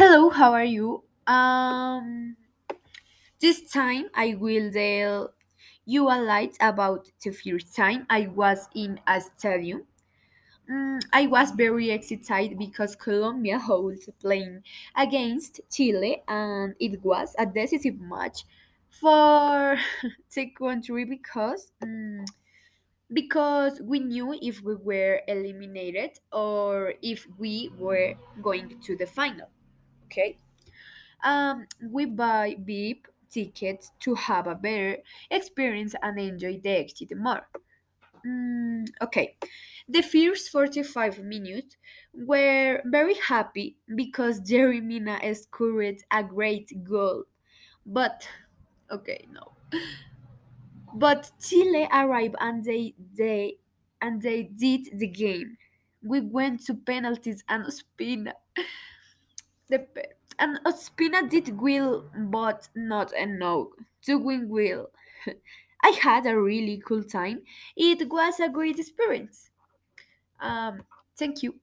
Hello, how are you? Um, this time I will tell you a light about the first time I was in a stadium. Mm, I was very excited because Colombia holds playing against Chile and it was a decisive match for the country because mm, because we knew if we were eliminated or if we were going to the final. Okay. Um, we buy VIP tickets to have a better experience and enjoy the exit more. Mm, okay, the first 45 minutes were very happy because Yerry Mina scored a great goal. But, okay, no. But Chile arrived and they, they, and they did the game. We went to penalties and Ospina The and Ospina did well, but not enough to win well. I had a really cool time. It was a great experience. Um, thank you.